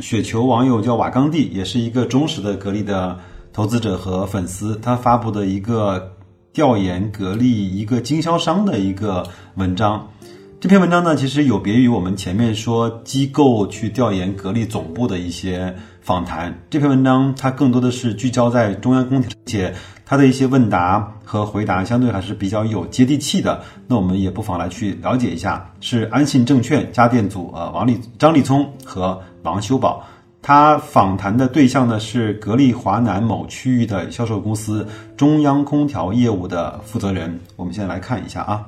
雪球网友叫瓦冈蒂，也是一个忠实的格力的。投资者和粉丝，他发布的一个调研格力一个经销商的一个文章。这篇文章呢，其实有别于我们前面说机构去调研格力总部的一些访谈。这篇文章它更多的是聚焦在中央空调，且它的一些问答和回答相对还是比较有接地气的。那我们也不妨来去了解一下，是安信证券家电组呃王立张立聪和王修宝。他访谈的对象呢是格力华南某区域的销售公司中央空调业务的负责人。我们先来看一下啊，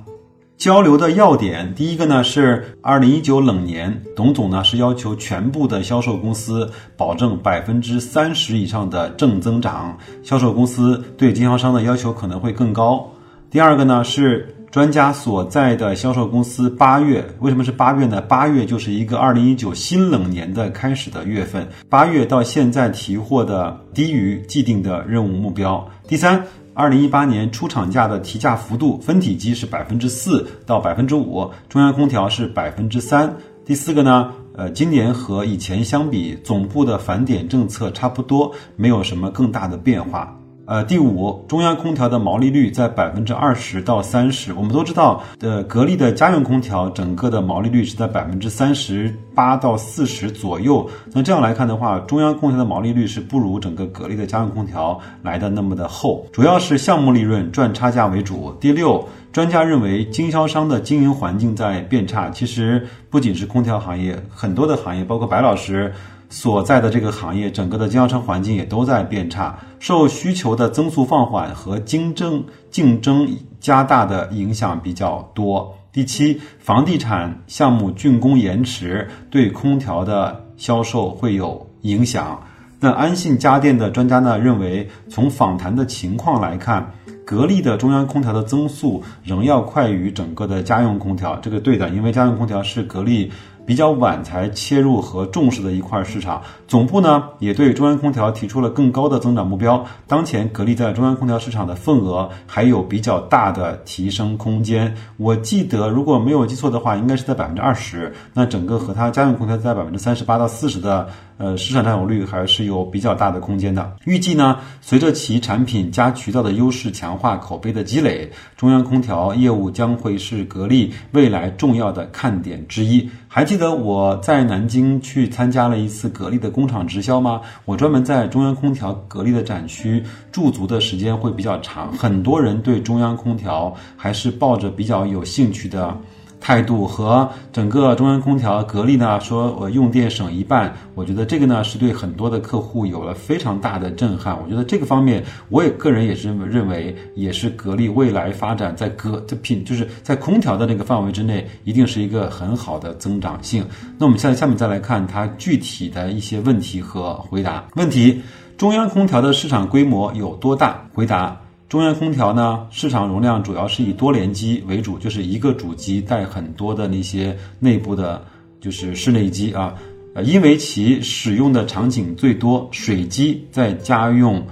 交流的要点。第一个呢是二零一九冷年，董总呢是要求全部的销售公司保证百分之三十以上的正增长，销售公司对经销商的要求可能会更高。第二个呢是。专家所在的销售公司八月为什么是八月呢？八月就是一个二零一九新冷年的开始的月份，八月到现在提货的低于既定的任务目标。第三，二零一八年出厂价的提价幅度，分体机是百分之四到百分之五，中央空调是百分之三。第四个呢，呃，今年和以前相比，总部的返点政策差不多，没有什么更大的变化。呃，第五，中央空调的毛利率在百分之二十到三十。我们都知道，呃，格力的家用空调整个的毛利率是在百分之三十八到四十左右。那这样来看的话，中央空调的毛利率是不如整个格力的家用空调来的那么的厚，主要是项目利润赚差价为主。第六，专家认为经销商的经营环境在变差。其实不仅是空调行业，很多的行业，包括白老师。所在的这个行业，整个的经销商环境也都在变差，受需求的增速放缓和竞争竞争加大的影响比较多。第七，房地产项目竣工延迟对空调的销售会有影响。那安信家电的专家呢认为，从访谈的情况来看，格力的中央空调的增速仍要快于整个的家用空调。这个对的，因为家用空调是格力。比较晚才切入和重视的一块市场，总部呢也对中央空调提出了更高的增长目标。当前格力在中央空调市场的份额还有比较大的提升空间。我记得如果没有记错的话，应该是在百分之二十。那整个和它家用空调在百分之三十八到四十的呃市场占有率还是有比较大的空间的。预计呢，随着其产品加渠道的优势强化口碑的积累，中央空调业务将会是格力未来重要的看点之一。还记得我在南京去参加了一次格力的工厂直销吗？我专门在中央空调格力的展区驻足的时间会比较长，很多人对中央空调还是抱着比较有兴趣的。态度和整个中央空调格力呢，说我用电省一半，我觉得这个呢是对很多的客户有了非常大的震撼。我觉得这个方面，我也个人也是认为，也是格力未来发展在格的品，就是在空调的那个范围之内，一定是一个很好的增长性。那我们现在下面再来看它具体的一些问题和回答。问题：中央空调的市场规模有多大？回答。中央空调呢，市场容量主要是以多联机为主，就是一个主机带很多的那些内部的，就是室内机啊。呃，因为其使用的场景最多，水机在家用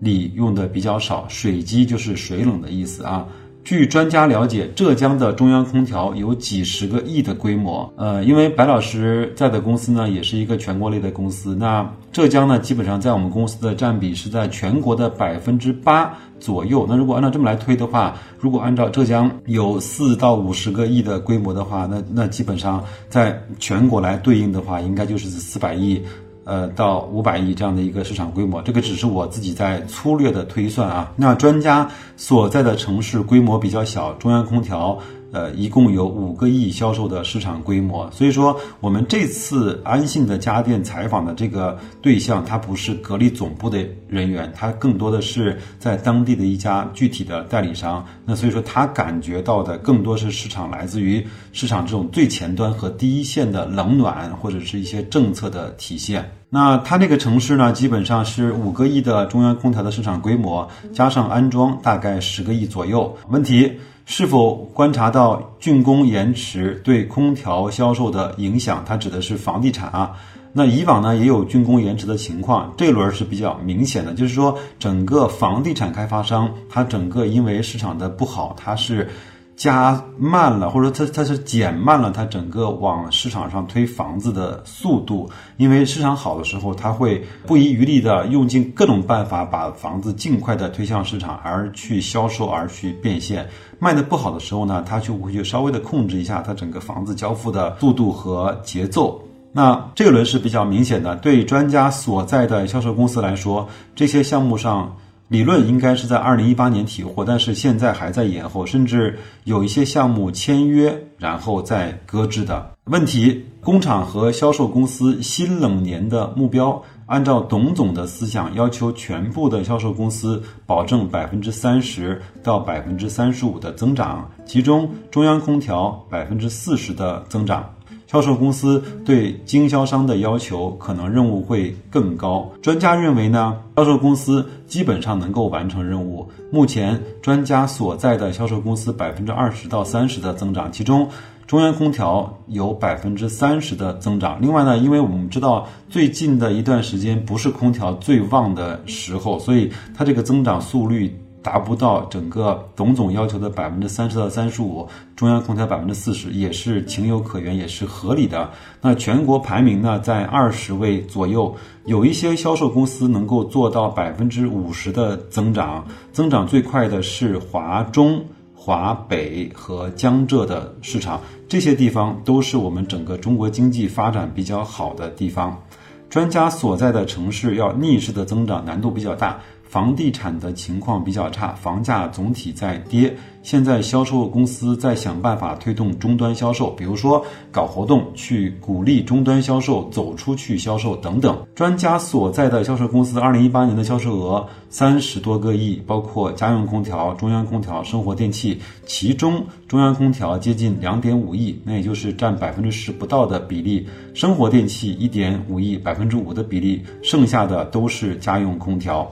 里用的比较少。水机就是水冷的意思啊。据专家了解，浙江的中央空调有几十个亿的规模。呃，因为白老师在的公司呢，也是一个全国类的公司。那浙江呢，基本上在我们公司的占比是在全国的百分之八左右。那如果按照这么来推的话，如果按照浙江有四到五十个亿的规模的话，那那基本上在全国来对应的话，应该就是四百亿。呃，到五百亿这样的一个市场规模，这个只是我自己在粗略的推算啊。那专家所在的城市规模比较小，中央空调。呃，一共有五个亿销售的市场规模，所以说我们这次安信的家电采访的这个对象，他不是格力总部的人员，他更多的是在当地的一家具体的代理商。那所以说他感觉到的更多是市场来自于市场这种最前端和第一线的冷暖，或者是一些政策的体现。那它那个城市呢，基本上是五个亿的中央空调的市场规模，加上安装大概十个亿左右。问题是否观察到竣工延迟对空调销售的影响？它指的是房地产啊。那以往呢也有竣工延迟的情况，这轮是比较明显的，就是说整个房地产开发商，它整个因为市场的不好，它是。加慢了，或者说它它是减慢了它整个往市场上推房子的速度，因为市场好的时候，它会不遗余力的用尽各种办法把房子尽快的推向市场，而去销售，而去变现。卖的不好的时候呢，它就会去稍微的控制一下它整个房子交付的速度和节奏。那这个轮是比较明显的，对专家所在的销售公司来说，这些项目上。理论应该是在二零一八年提货，但是现在还在延后，甚至有一些项目签约然后再搁置的问题。工厂和销售公司新冷年的目标，按照董总的思想，要求全部的销售公司保证百分之三十到百分之三十五的增长，其中中央空调百分之四十的增长。销售公司对经销商的要求可能任务会更高。专家认为呢，销售公司基本上能够完成任务。目前专家所在的销售公司百分之二十到三十的增长，其中中央空调有百分之三十的增长。另外呢，因为我们知道最近的一段时间不是空调最旺的时候，所以它这个增长速率。达不到整个董总要求的百分之三十到三十五，中央空调百分之四十也是情有可原，也是合理的。那全国排名呢，在二十位左右，有一些销售公司能够做到百分之五十的增长，增长最快的是华中、华北和江浙的市场，这些地方都是我们整个中国经济发展比较好的地方。专家所在的城市要逆势的增长，难度比较大。房地产的情况比较差，房价总体在跌。现在销售公司在想办法推动终端销售，比如说搞活动去鼓励终端销售走出去销售等等。专家所在的销售公司，二零一八年的销售额三十多个亿，包括家用空调、中央空调、生活电器，其中中央空调接近两点五亿，那也就是占百分之十不到的比例；生活电器一点五亿，百分之五的比例，剩下的都是家用空调。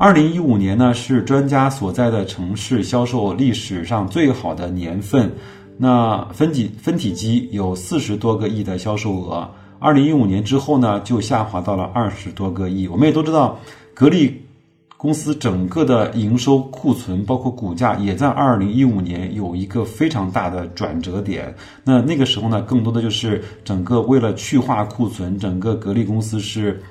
二零一五年呢是专家所在的城市销售历史上最好的年份，那分体分体机有四十多个亿的销售额。二零一五年之后呢就下滑到了二十多个亿。我们也都知道，格力公司整个的营收库存包括股价也在二零一五年有一个非常大的转折点。那那个时候呢，更多的就是整个为了去化库存，整个格力公司是。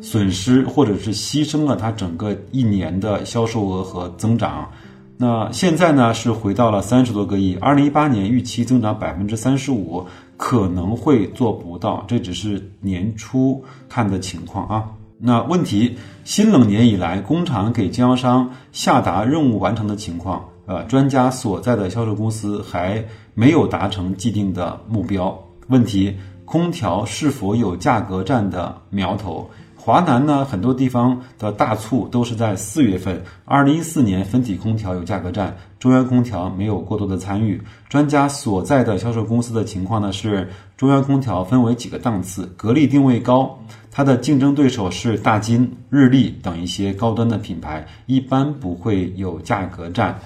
损失或者是牺牲了它整个一年的销售额和增长，那现在呢是回到了三十多个亿。二零一八年预期增长百分之三十五，可能会做不到，这只是年初看的情况啊。那问题，新冷年以来，工厂给经销商下达任务完成的情况，呃，专家所在的销售公司还没有达成既定的目标。问题，空调是否有价格战的苗头？华南呢，很多地方的大促都是在四月份。二零一四年分体空调有价格战，中央空调没有过多的参与。专家所在的销售公司的情况呢是，中央空调分为几个档次，格力定位高，它的竞争对手是大金、日立等一些高端的品牌，一般不会有价格战。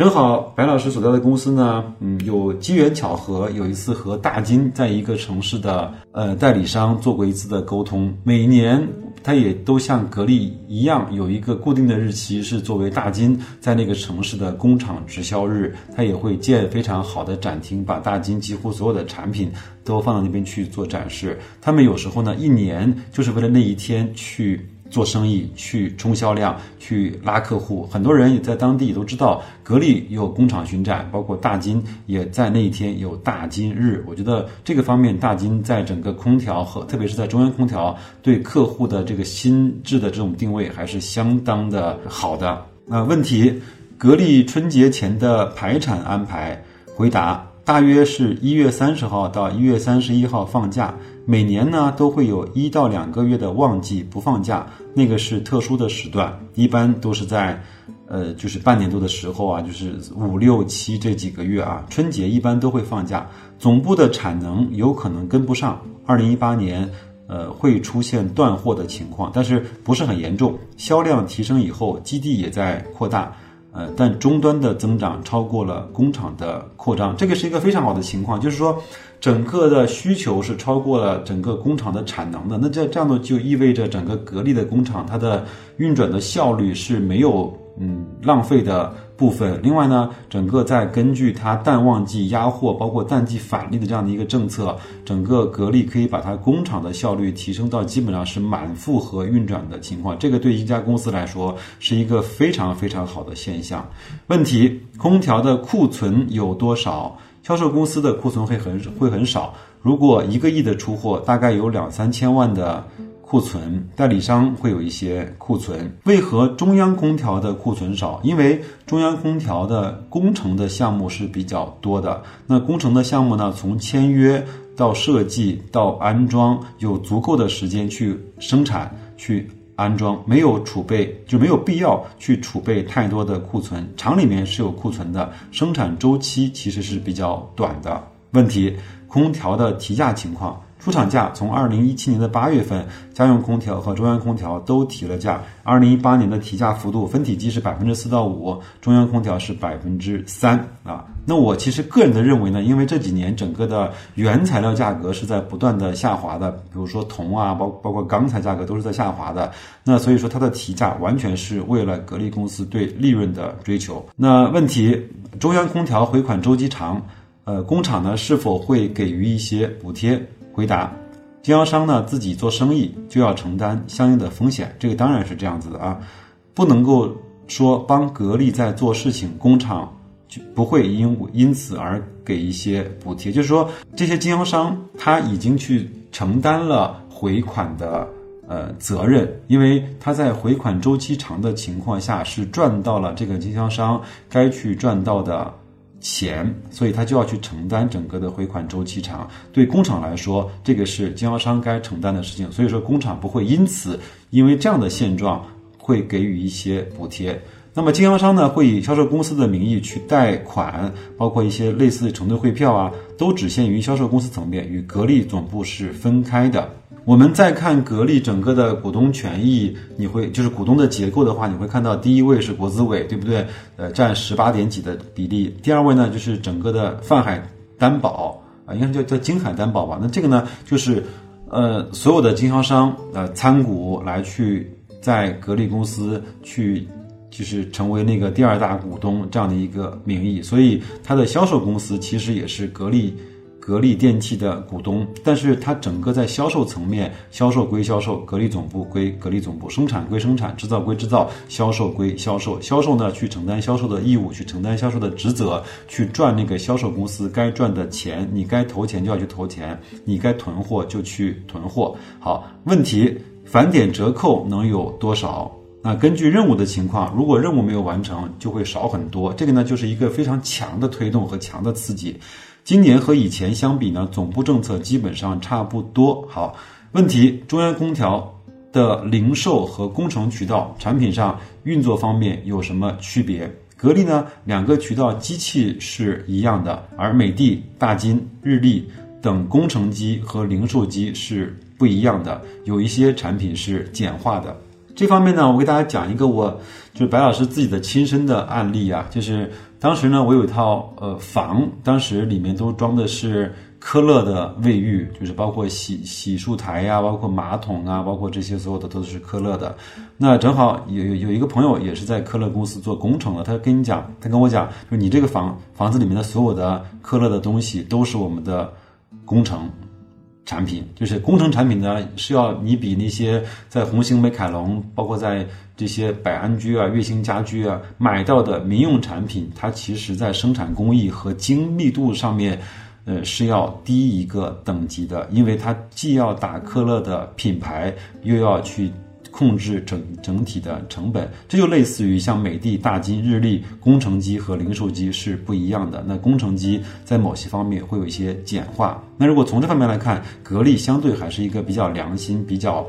正好白老师所在的公司呢，嗯，有机缘巧合，有一次和大金在一个城市的呃代理商做过一次的沟通。每年他也都像格力一样，有一个固定的日期是作为大金在那个城市的工厂直销日，他也会建非常好的展厅，把大金几乎所有的产品都放到那边去做展示。他们有时候呢，一年就是为了那一天去。做生意去冲销量，去拉客户，很多人也在当地都知道，格力有工厂巡展，包括大金也在那一天有大金日。我觉得这个方面，大金在整个空调和特别是在中央空调对客户的这个心智的这种定位还是相当的好的。那问题，格力春节前的排产安排？回答。大约是一月三十号到一月三十一号放假，每年呢都会有一到两个月的旺季不放假，那个是特殊的时段，一般都是在，呃，就是半年多的时候啊，就是五六七这几个月啊，春节一般都会放假，总部的产能有可能跟不上。二零一八年，呃，会出现断货的情况，但是不是很严重。销量提升以后，基地也在扩大，呃，但终端的增长超过了工厂的扩张，这个是一个非常好的情况，就是说，整个的需求是超过了整个工厂的产能的。那这这样呢就意味着整个格力的工厂它的运转的效率是没有嗯浪费的。部分，另外呢，整个在根据它淡旺季压货，包括淡季返利的这样的一个政策，整个格力可以把它工厂的效率提升到基本上是满负荷运转的情况。这个对一家公司来说是一个非常非常好的现象。问题，空调的库存有多少？销售公司的库存会很会很少。如果一个亿的出货，大概有两三千万的。库存代理商会有一些库存，为何中央空调的库存少？因为中央空调的工程的项目是比较多的。那工程的项目呢，从签约到设计到安装，有足够的时间去生产、去安装，没有储备就没有必要去储备太多的库存。厂里面是有库存的，生产周期其实是比较短的。问题，空调的提价情况。出厂价从二零一七年的八月份，家用空调和中央空调都提了价。二零一八年的提价幅度，分体机是百分之四到五，中央空调是百分之三啊。那我其实个人的认为呢，因为这几年整个的原材料价格是在不断的下滑的，比如说铜啊，包包括钢材价格都是在下滑的。那所以说它的提价完全是为了格力公司对利润的追求。那问题，中央空调回款周期长，呃，工厂呢是否会给予一些补贴？回答，经销商呢自己做生意就要承担相应的风险，这个当然是这样子的啊，不能够说帮格力在做事情，工厂就不会因因此而给一些补贴，就是说这些经销商他已经去承担了回款的呃责任，因为他在回款周期长的情况下是赚到了这个经销商该去赚到的。钱，所以他就要去承担整个的回款周期长。对工厂来说，这个是经销商该承担的事情。所以说，工厂不会因此因为这样的现状会给予一些补贴。那么，经销商呢会以销售公司的名义去贷款，包括一些类似承兑汇票啊，都只限于销售公司层面，与格力总部是分开的。我们再看格力整个的股东权益，你会就是股东的结构的话，你会看到第一位是国资委，对不对？呃，占十八点几的比例。第二位呢，就是整个的泛海担保啊，应该叫叫金海担保吧。那这个呢，就是呃所有的经销商呃参股来去在格力公司去，就是成为那个第二大股东这样的一个名义。所以它的销售公司其实也是格力。格力电器的股东，但是它整个在销售层面，销售归销售，格力总部归格力总部，生产归生产，制造归制造，销售归销售，销售呢去承担销售的义务，去承担销售的职责，去赚那个销售公司该赚的钱。你该投钱就要去投钱，你该囤货就去囤货。好，问题返点折扣能有多少？那根据任务的情况，如果任务没有完成，就会少很多。这个呢，就是一个非常强的推动和强的刺激。今年和以前相比呢，总部政策基本上差不多。好，问题中央空调的零售和工程渠道产品上运作方面有什么区别？格力呢，两个渠道机器是一样的，而美的、大金、日立等工程机和零售机是不一样的，有一些产品是简化的。这方面呢，我给大家讲一个，我就是白老师自己的亲身的案例啊，就是当时呢，我有一套呃房，当时里面都装的是科勒的卫浴，就是包括洗洗漱台呀，包括马桶啊，包括这些所有的都是科勒的。那正好有有有一个朋友也是在科勒公司做工程的，他跟你讲，他跟我讲，就你这个房房子里面的所有的科勒的东西都是我们的工程。产品就是工程产品呢，是要你比那些在红星美凯龙，包括在这些百安居啊、月星家居啊买到的民用产品，它其实在生产工艺和精密度上面，呃，是要低一个等级的，因为它既要打科勒的品牌，又要去。控制整整体的成本，这就类似于像美的、大金、日立工程机和零售机是不一样的。那工程机在某些方面会有一些简化。那如果从这方面来看，格力相对还是一个比较良心、比较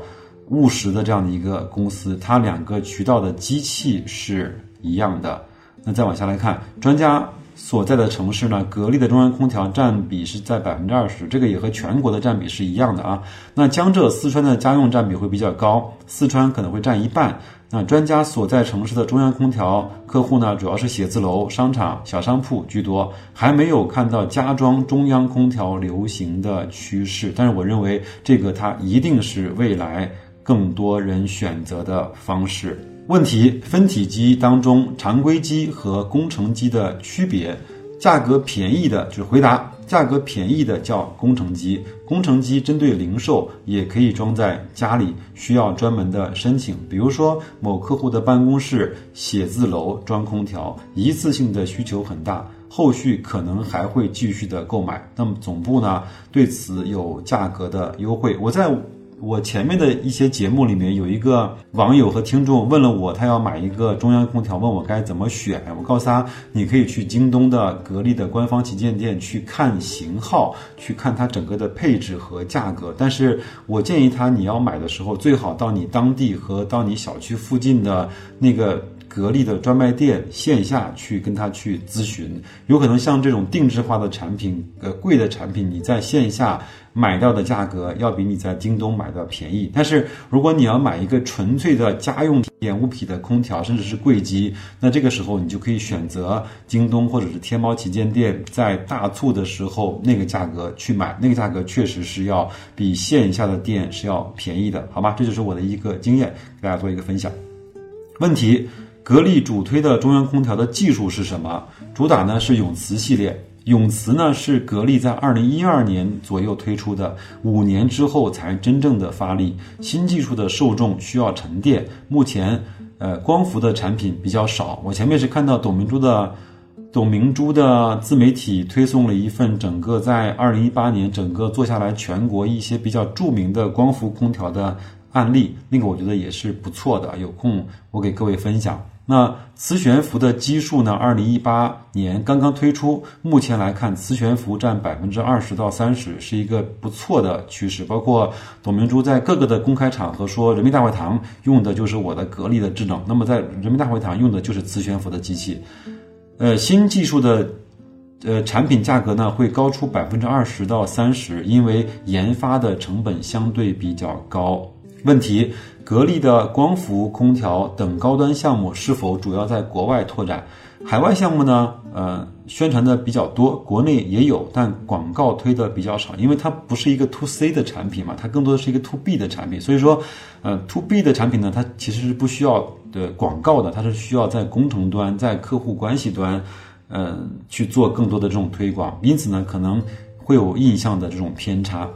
务实的这样的一个公司。它两个渠道的机器是一样的。那再往下来看，专家所在的城市呢，格力的中央空调占比是在百分之二十，这个也和全国的占比是一样的啊。那江浙四川的家用占比会比较高，四川可能会占一半。那专家所在城市的中央空调客户呢，主要是写字楼、商场、小商铺居多，还没有看到家装中央空调流行的趋势。但是我认为这个它一定是未来更多人选择的方式。问题：分体机当中常规机和工程机的区别。价格便宜的就是回答，价格便宜的叫工程机，工程机针对零售也可以装在家里，需要专门的申请。比如说某客户的办公室、写字楼装空调，一次性的需求很大，后续可能还会继续的购买。那么总部呢对此有价格的优惠。我在。我前面的一些节目里面有一个网友和听众问了我，他要买一个中央空调，问我该怎么选。我告诉他，你可以去京东的格力的官方旗舰店去看型号，去看它整个的配置和价格。但是我建议他，你要买的时候最好到你当地和到你小区附近的那个。格力的专卖店线下去跟他去咨询，有可能像这种定制化的产品，呃，贵的产品，你在线下买到的价格要比你在京东买的便宜。但是如果你要买一个纯粹的家用点物品的空调，甚至是柜机，那这个时候你就可以选择京东或者是天猫旗舰店，在大促的时候那个价格去买，那个价格确实是要比线下的店是要便宜的，好吧？这就是我的一个经验，给大家做一个分享。问题。格力主推的中央空调的技术是什么？主打呢是永磁系列。永磁呢是格力在二零一二年左右推出的，五年之后才真正的发力。新技术的受众需要沉淀，目前呃光伏的产品比较少。我前面是看到董明珠的董明珠的自媒体推送了一份整个在二零一八年整个做下来全国一些比较著名的光伏空调的案例，那个我觉得也是不错的。有空我给各位分享。那磁悬浮的基数呢？二零一八年刚刚推出，目前来看，磁悬浮占百分之二十到三十，是一个不错的趋势。包括董明珠在各个的公开场合说，人民大会堂用的就是我的格力的智能，那么在人民大会堂用的就是磁悬浮的机器。呃，新技术的呃产品价格呢会高出百分之二十到三十，因为研发的成本相对比较高。问题。格力的光伏空调等高端项目是否主要在国外拓展？海外项目呢？呃，宣传的比较多，国内也有，但广告推的比较少，因为它不是一个 to C 的产品嘛，它更多的是一个 to B 的产品。所以说，呃，to B 的产品呢，它其实是不需要的广告的，它是需要在工程端、在客户关系端，嗯，去做更多的这种推广。因此呢，可能会有印象的这种偏差。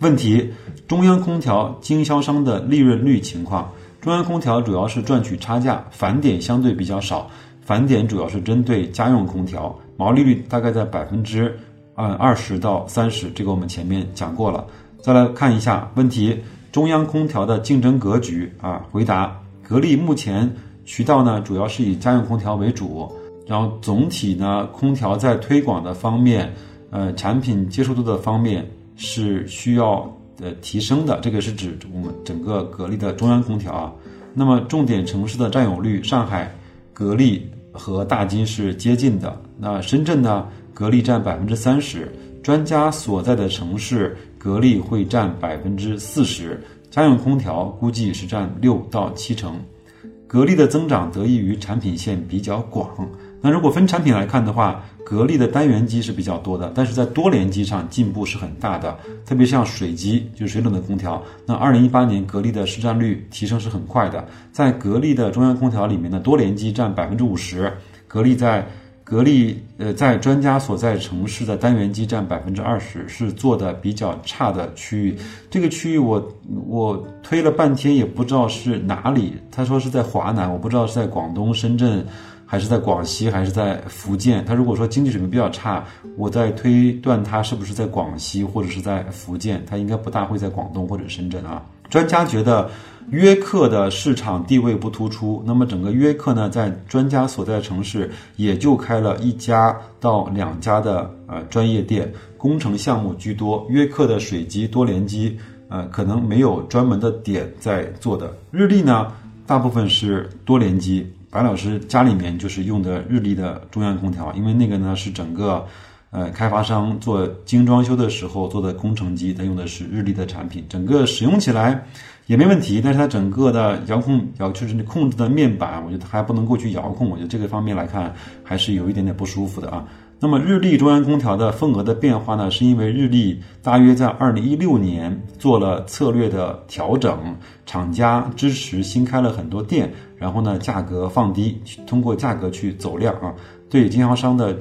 问题：中央空调经销商的利润率情况。中央空调主要是赚取差价，返点相对比较少，返点主要是针对家用空调，毛利率大概在百分之呃二十到三十，这个我们前面讲过了。再来看一下问题：中央空调的竞争格局啊？回答：格力目前渠道呢主要是以家用空调为主，然后总体呢空调在推广的方面，呃产品接受度的方面。是需要呃提升的，这个是指我们整个格力的中央空调啊。那么重点城市的占有率，上海格力和大金是接近的。那深圳呢，格力占百分之三十，专家所在的城市格力会占百分之四十，家用空调估计是占六到七成。格力的增长得益于产品线比较广。那如果分产品来看的话，格力的单元机是比较多的，但是在多联机上进步是很大的，特别像水机，就是水冷的空调。那二零一八年格力的市占率提升是很快的，在格力的中央空调里面的多联机占百分之五十，格力在格力呃在专家所在城市的单元机占百分之二十，是做的比较差的区域。这个区域我我推了半天也不知道是哪里，他说是在华南，我不知道是在广东深圳。还是在广西，还是在福建？他如果说经济水平比较差，我在推断他是不是在广西或者是在福建？他应该不大会在广东或者深圳啊。专家觉得约克的市场地位不突出，那么整个约克呢，在专家所在的城市也就开了一家到两家的呃专业店，工程项目居多。约克的水机多联机，呃，可能没有专门的点在做的。日立呢？大部分是多联机。白老师家里面就是用的日立的中央空调，因为那个呢是整个，呃，开发商做精装修的时候做的工程机，它用的是日立的产品，整个使用起来也没问题。但是它整个的遥控遥就是控制的面板，我觉得还不能够去遥控，我觉得这个方面来看还是有一点点不舒服的啊。那么日立中央空调的份额的变化呢，是因为日立大约在二零一六年做了策略的调整，厂家支持新开了很多店，然后呢价格放低，通过价格去走量啊，对经销商的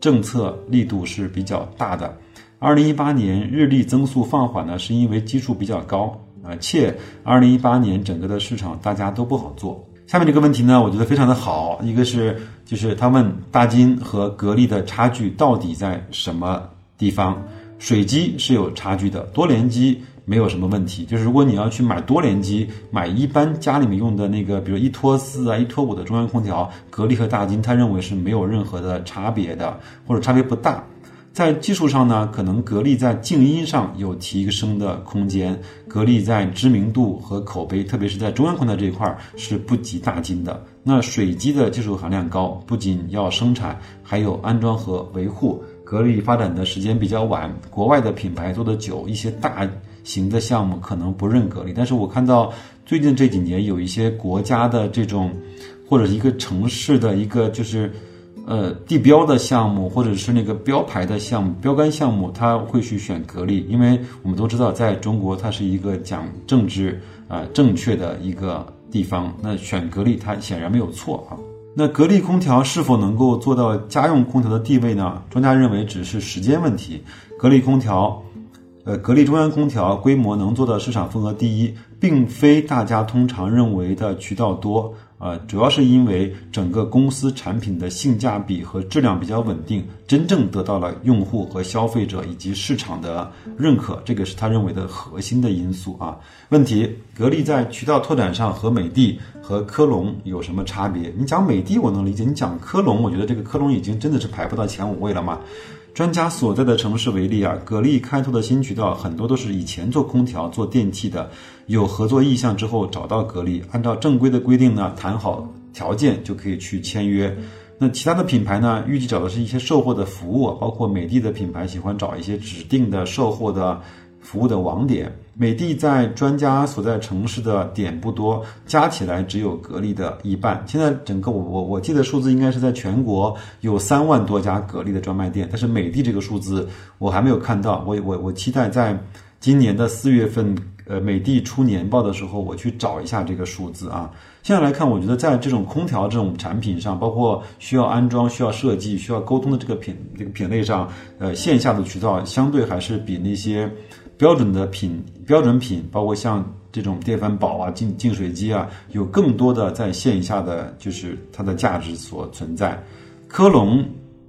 政策力度是比较大的。二零一八年日立增速放缓呢，是因为基数比较高啊，且二零一八年整个的市场大家都不好做。下面这个问题呢，我觉得非常的好。一个是，就是他问大金和格力的差距到底在什么地方？水机是有差距的，多联机没有什么问题。就是如果你要去买多联机，买一般家里面用的那个，比如一拖四啊、一拖五的中央空调，格力和大金他认为是没有任何的差别的，或者差别不大。在技术上呢，可能格力在静音上有提升的空间。格力在知名度和口碑，特别是在中央空调这一块儿是不及大金的。那水机的技术含量高，不仅要生产，还有安装和维护。格力发展的时间比较晚，国外的品牌做的久，一些大型的项目可能不认格力。但是我看到最近这几年有一些国家的这种，或者一个城市的一个就是。呃，地标的项目或者是那个标牌的项目、标杆项目，他会去选格力，因为我们都知道，在中国它是一个讲政治啊正确的一个地方，那选格力它显然没有错啊。那格力空调是否能够做到家用空调的地位呢？专家认为只是时间问题。格力空调，呃，格力中央空调规模能做到市场份额第一，并非大家通常认为的渠道多。呃，主要是因为整个公司产品的性价比和质量比较稳定，真正得到了用户和消费者以及市场的认可，这个是他认为的核心的因素啊。问题，格力在渠道拓展上和美的和科龙有什么差别？你讲美的我能理解，你讲科龙，我觉得这个科龙已经真的是排不到前五位了嘛。专家所在的城市为例啊，格力开拓的新渠道很多都是以前做空调、做电器的，有合作意向之后找到格力，按照正规的规定呢谈好条件就可以去签约。那其他的品牌呢，预计找的是一些售后的服务，包括美的的品牌喜欢找一些指定的售后的。服务的网点，美的在专家所在城市的点不多，加起来只有格力的一半。现在整个我我我记得数字应该是在全国有三万多家格力的专卖店，但是美的这个数字我还没有看到。我我我期待在今年的四月份，呃，美的出年报的时候，我去找一下这个数字啊。现在来看，我觉得在这种空调这种产品上，包括需要安装、需要设计、需要沟通的这个品这个品类上，呃，线下的渠道相对还是比那些。标准的品标准品，包括像这种电饭煲啊、净净水机啊，有更多的在线下的就是它的价值所存在。科龙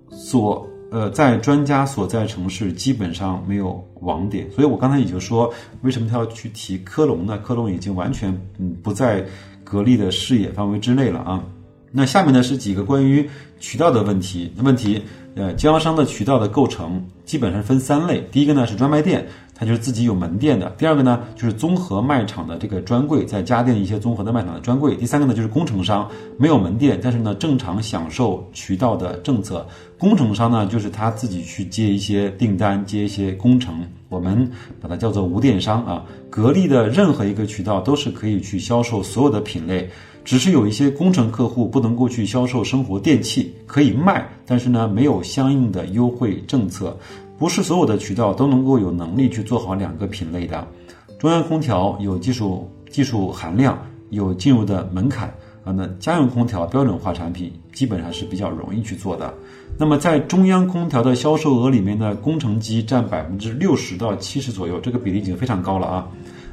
所呃在专家所在城市基本上没有网点，所以我刚才也就说，为什么他要去提科龙呢？科龙已经完全嗯不在格力的视野范围之内了啊。那下面呢是几个关于渠道的问题。问题呃，经销商的渠道的构成基本上分三类，第一个呢是专卖店。它就是自己有门店的。第二个呢，就是综合卖场的这个专柜，在家电一些综合的卖场的专柜。第三个呢，就是工程商，没有门店，但是呢，正常享受渠道的政策。工程商呢，就是他自己去接一些订单，接一些工程，我们把它叫做无电商啊。格力的任何一个渠道都是可以去销售所有的品类，只是有一些工程客户不能够去销售生活电器，可以卖，但是呢，没有相应的优惠政策。不是所有的渠道都能够有能力去做好两个品类的。中央空调有技术技术含量，有进入的门槛啊。那家用空调标准化产品基本上是比较容易去做的。那么在中央空调的销售额里面呢，工程机占百分之六十到七十左右，这个比例已经非常高了啊。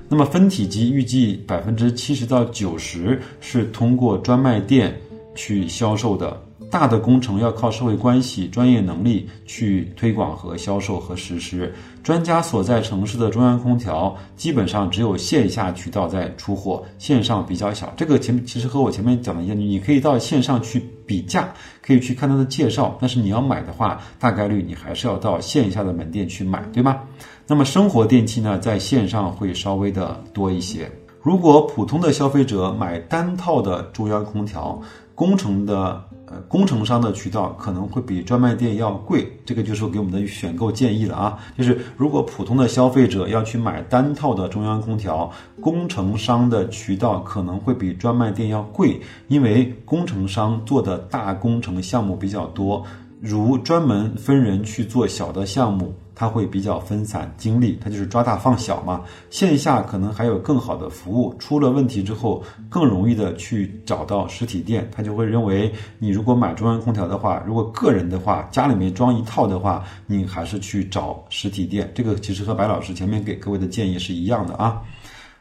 那么分体机预计百分之七十到九十是通过专卖店去销售的。大的工程要靠社会关系、专业能力去推广和销售和实施。专家所在城市的中央空调基本上只有线下渠道在出货，线上比较小。这个前其实和我前面讲的一样，你可以到线上去比价，可以去看它的介绍，但是你要买的话，大概率你还是要到线下的门店去买，对吗？那么生活电器呢，在线上会稍微的多一些。如果普通的消费者买单套的中央空调，工程的呃工程商的渠道可能会比专卖店要贵，这个就是给我们的选购建议了啊。就是如果普通的消费者要去买单套的中央空调，工程商的渠道可能会比专卖店要贵，因为工程商做的大工程项目比较多，如专门分人去做小的项目。它会比较分散精力，它就是抓大放小嘛。线下可能还有更好的服务，出了问题之后更容易的去找到实体店，他就会认为你如果买中央空调的话，如果个人的话家里面装一套的话，你还是去找实体店。这个其实和白老师前面给各位的建议是一样的啊。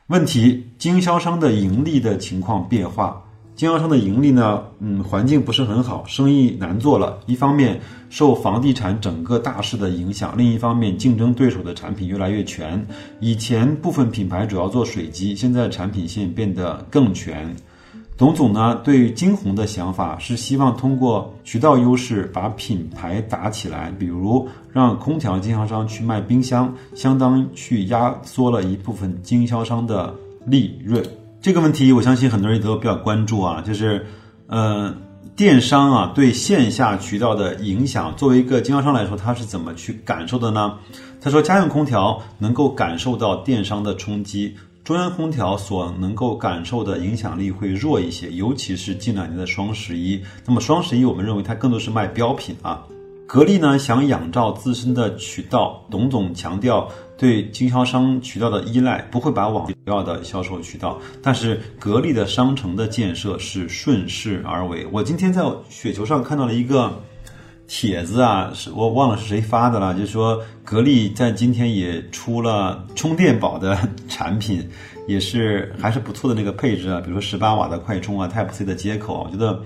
问题，经销商的盈利的情况变化。经销商的盈利呢，嗯，环境不是很好，生意难做了。一方面受房地产整个大势的影响，另一方面竞争对手的产品越来越全。以前部分品牌主要做水机，现在产品线变得更全。董总呢，对金鸿的想法是希望通过渠道优势把品牌打起来，比如让空调经销商去卖冰箱，相当去压缩了一部分经销商的利润。这个问题，我相信很多人都比较关注啊，就是，呃，电商啊对线下渠道的影响，作为一个经销商来说，他是怎么去感受的呢？他说，家用空调能够感受到电商的冲击，中央空调所能够感受的影响力会弱一些，尤其是近两年的双十一。那么双十一，我们认为它更多是卖标品啊。格力呢想仰照自身的渠道，董总强调对经销商渠道的依赖不会把网要的销售渠道，但是格力的商城的建设是顺势而为。我今天在雪球上看到了一个帖子啊，是我忘了是谁发的了，就是说格力在今天也出了充电宝的产品，也是还是不错的那个配置啊，比如说十八瓦的快充啊，Type C 的接口，我觉得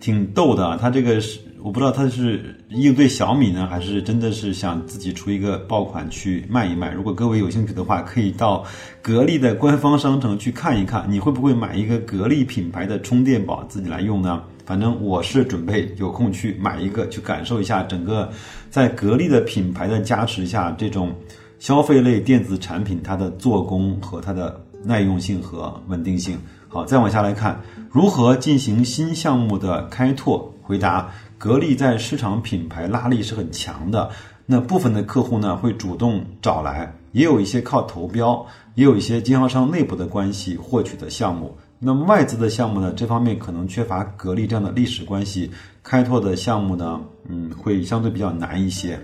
挺逗的。它这个是。我不知道他是应对小米呢，还是真的是想自己出一个爆款去卖一卖。如果各位有兴趣的话，可以到格力的官方商城去看一看。你会不会买一个格力品牌的充电宝自己来用呢？反正我是准备有空去买一个，去感受一下整个在格力的品牌的加持下，这种消费类电子产品它的做工和它的耐用性和稳定性。好，再往下来看，如何进行新项目的开拓？回答。格力在市场品牌拉力是很强的，那部分的客户呢会主动找来，也有一些靠投标，也有一些经销商内部的关系获取的项目。那外资的项目呢，这方面可能缺乏格力这样的历史关系，开拓的项目呢，嗯，会相对比较难一些。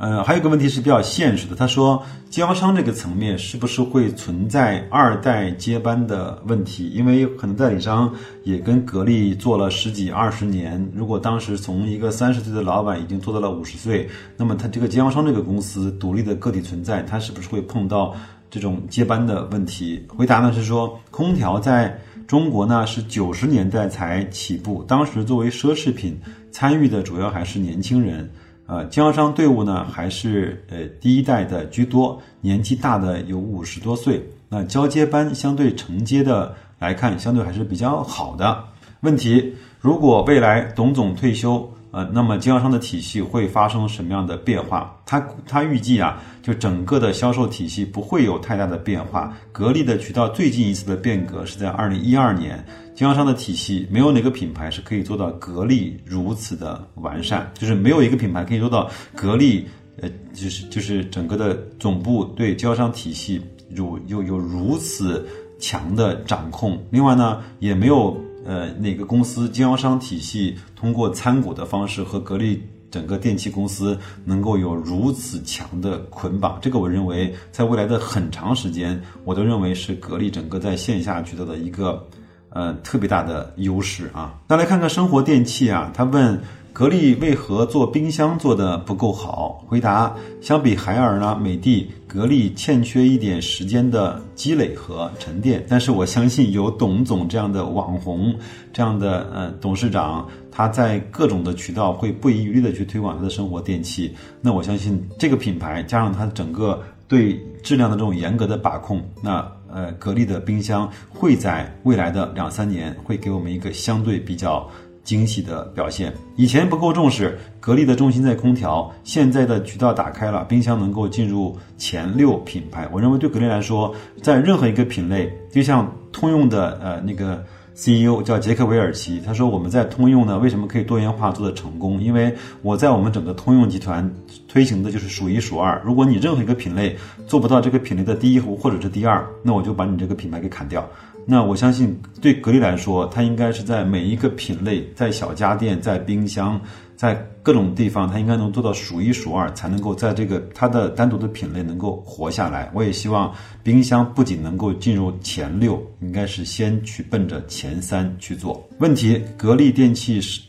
呃，还有个问题是比较现实的。他说，经销商这个层面是不是会存在二代接班的问题？因为可能代理商也跟格力做了十几二十年，如果当时从一个三十岁的老板已经做到了五十岁，那么他这个经销商这个公司独立的个体存在，他是不是会碰到这种接班的问题？回答呢是说，空调在中国呢是九十年代才起步，当时作为奢侈品参与的主要还是年轻人。呃，经销商队伍呢，还是呃第一代的居多，年纪大的有五十多岁。那交接班相对承接的来看，相对还是比较好的。问题，如果未来董总退休？呃，那么经销商的体系会发生什么样的变化？他他预计啊，就整个的销售体系不会有太大的变化。格力的渠道最近一次的变革是在二零一二年，经销商的体系没有哪个品牌是可以做到格力如此的完善，就是没有一个品牌可以做到格力，呃，就是就是整个的总部对经销商体系有有有如此强的掌控。另外呢，也没有。呃，哪个公司经销商体系通过参股的方式和格力整个电器公司能够有如此强的捆绑？这个我认为在未来的很长时间，我都认为是格力整个在线下渠道的一个呃特别大的优势啊。再来看看生活电器啊，他问。格力为何做冰箱做的不够好？回答：相比海尔呢，美的，格力欠缺一点时间的积累和沉淀。但是我相信有董总这样的网红，这样的呃董事长，他在各种的渠道会不遗余力的去推广他的生活电器。那我相信这个品牌加上它整个对质量的这种严格的把控，那呃格力的冰箱会在未来的两三年会给我们一个相对比较。惊喜的表现。以前不够重视，格力的重心在空调，现在的渠道打开了，冰箱能够进入前六品牌。我认为对格力来说，在任何一个品类，就像通用的呃那个。CEO 叫杰克韦尔奇，他说我们在通用呢，为什么可以多元化做的成功？因为我在我们整个通用集团推行的就是数一数二。如果你任何一个品类做不到这个品类的第一或者是第二，那我就把你这个品牌给砍掉。那我相信对格力来说，它应该是在每一个品类，在小家电，在冰箱。在各种地方，它应该能做到数一数二，才能够在这个它的单独的品类能够活下来。我也希望冰箱不仅能够进入前六，应该是先去奔着前三去做。问题：格力电器是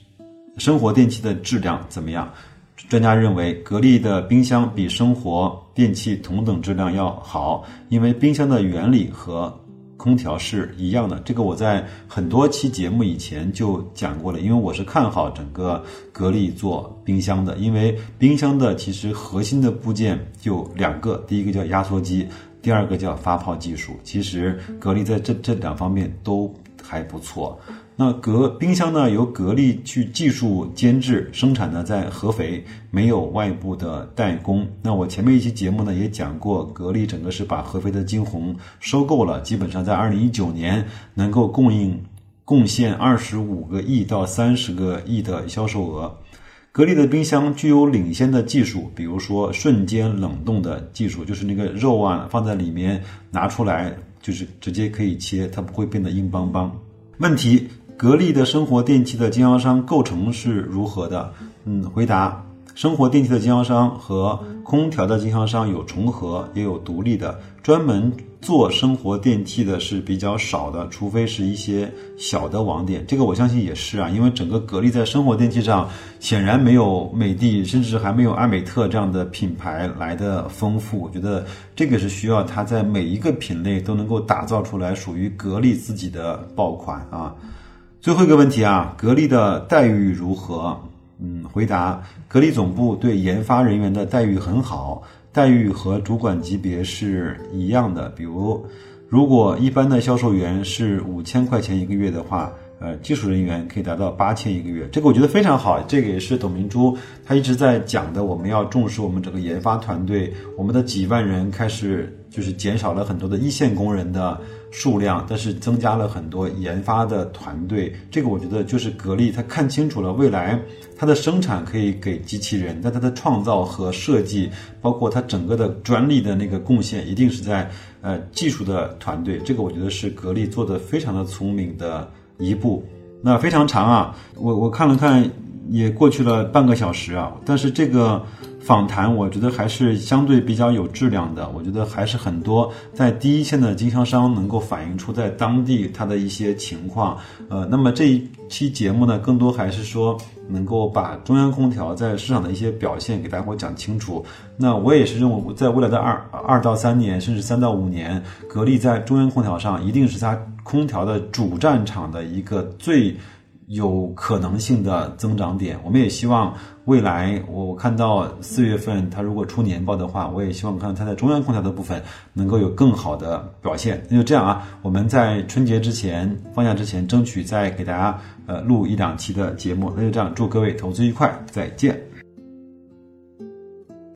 生活电器的质量怎么样？专家认为，格力的冰箱比生活电器同等质量要好，因为冰箱的原理和。空调是一样的，这个我在很多期节目以前就讲过了。因为我是看好整个格力做冰箱的，因为冰箱的其实核心的部件就两个，第一个叫压缩机，第二个叫发泡技术。其实格力在这这两方面都还不错。那格冰箱呢，由格力去技术监制生产呢，在合肥没有外部的代工。那我前面一期节目呢也讲过，格力整个是把合肥的金鸿收购了，基本上在二零一九年能够供应贡献二十五个亿到三十个亿的销售额。格力的冰箱具有领先的技术，比如说瞬间冷冻的技术，就是那个肉啊放在里面拿出来就是直接可以切，它不会变得硬邦邦。问题。格力的生活电器的经销商构成是如何的？嗯，回答：生活电器的经销商和空调的经销商有重合，也有独立的。专门做生活电器的是比较少的，除非是一些小的网点。这个我相信也是啊，因为整个格力在生活电器上显然没有美的，甚至还没有艾美特这样的品牌来的丰富。我觉得这个是需要它在每一个品类都能够打造出来属于格力自己的爆款啊。最后一个问题啊，格力的待遇如何？嗯，回答：格力总部对研发人员的待遇很好，待遇和主管级别是一样的。比如，如果一般的销售员是五千块钱一个月的话，呃，技术人员可以达到八千一个月。这个我觉得非常好，这个也是董明珠他一直在讲的。我们要重视我们整个研发团队，我们的几万人开始就是减少了很多的一线工人的。数量，但是增加了很多研发的团队。这个我觉得就是格力，他看清楚了未来它的生产可以给机器人，但它的创造和设计，包括它整个的专利的那个贡献，一定是在呃技术的团队。这个我觉得是格力做的非常的聪明的一步。那非常长啊，我我看了看，也过去了半个小时啊，但是这个。访谈我觉得还是相对比较有质量的，我觉得还是很多在第一线的经销商能够反映出在当地它的一些情况。呃，那么这一期节目呢，更多还是说能够把中央空调在市场的一些表现给大家伙讲清楚。那我也是认为，在未来的二二到三年，甚至三到五年，格力在中央空调上一定是它空调的主战场的一个最。有可能性的增长点，我们也希望未来我看到四月份它如果出年报的话，我也希望看到它在中央空调的部分能够有更好的表现。那就这样啊，我们在春节之前放假之前，争取再给大家呃录一两期的节目。那就这样，祝各位投资愉快，再见。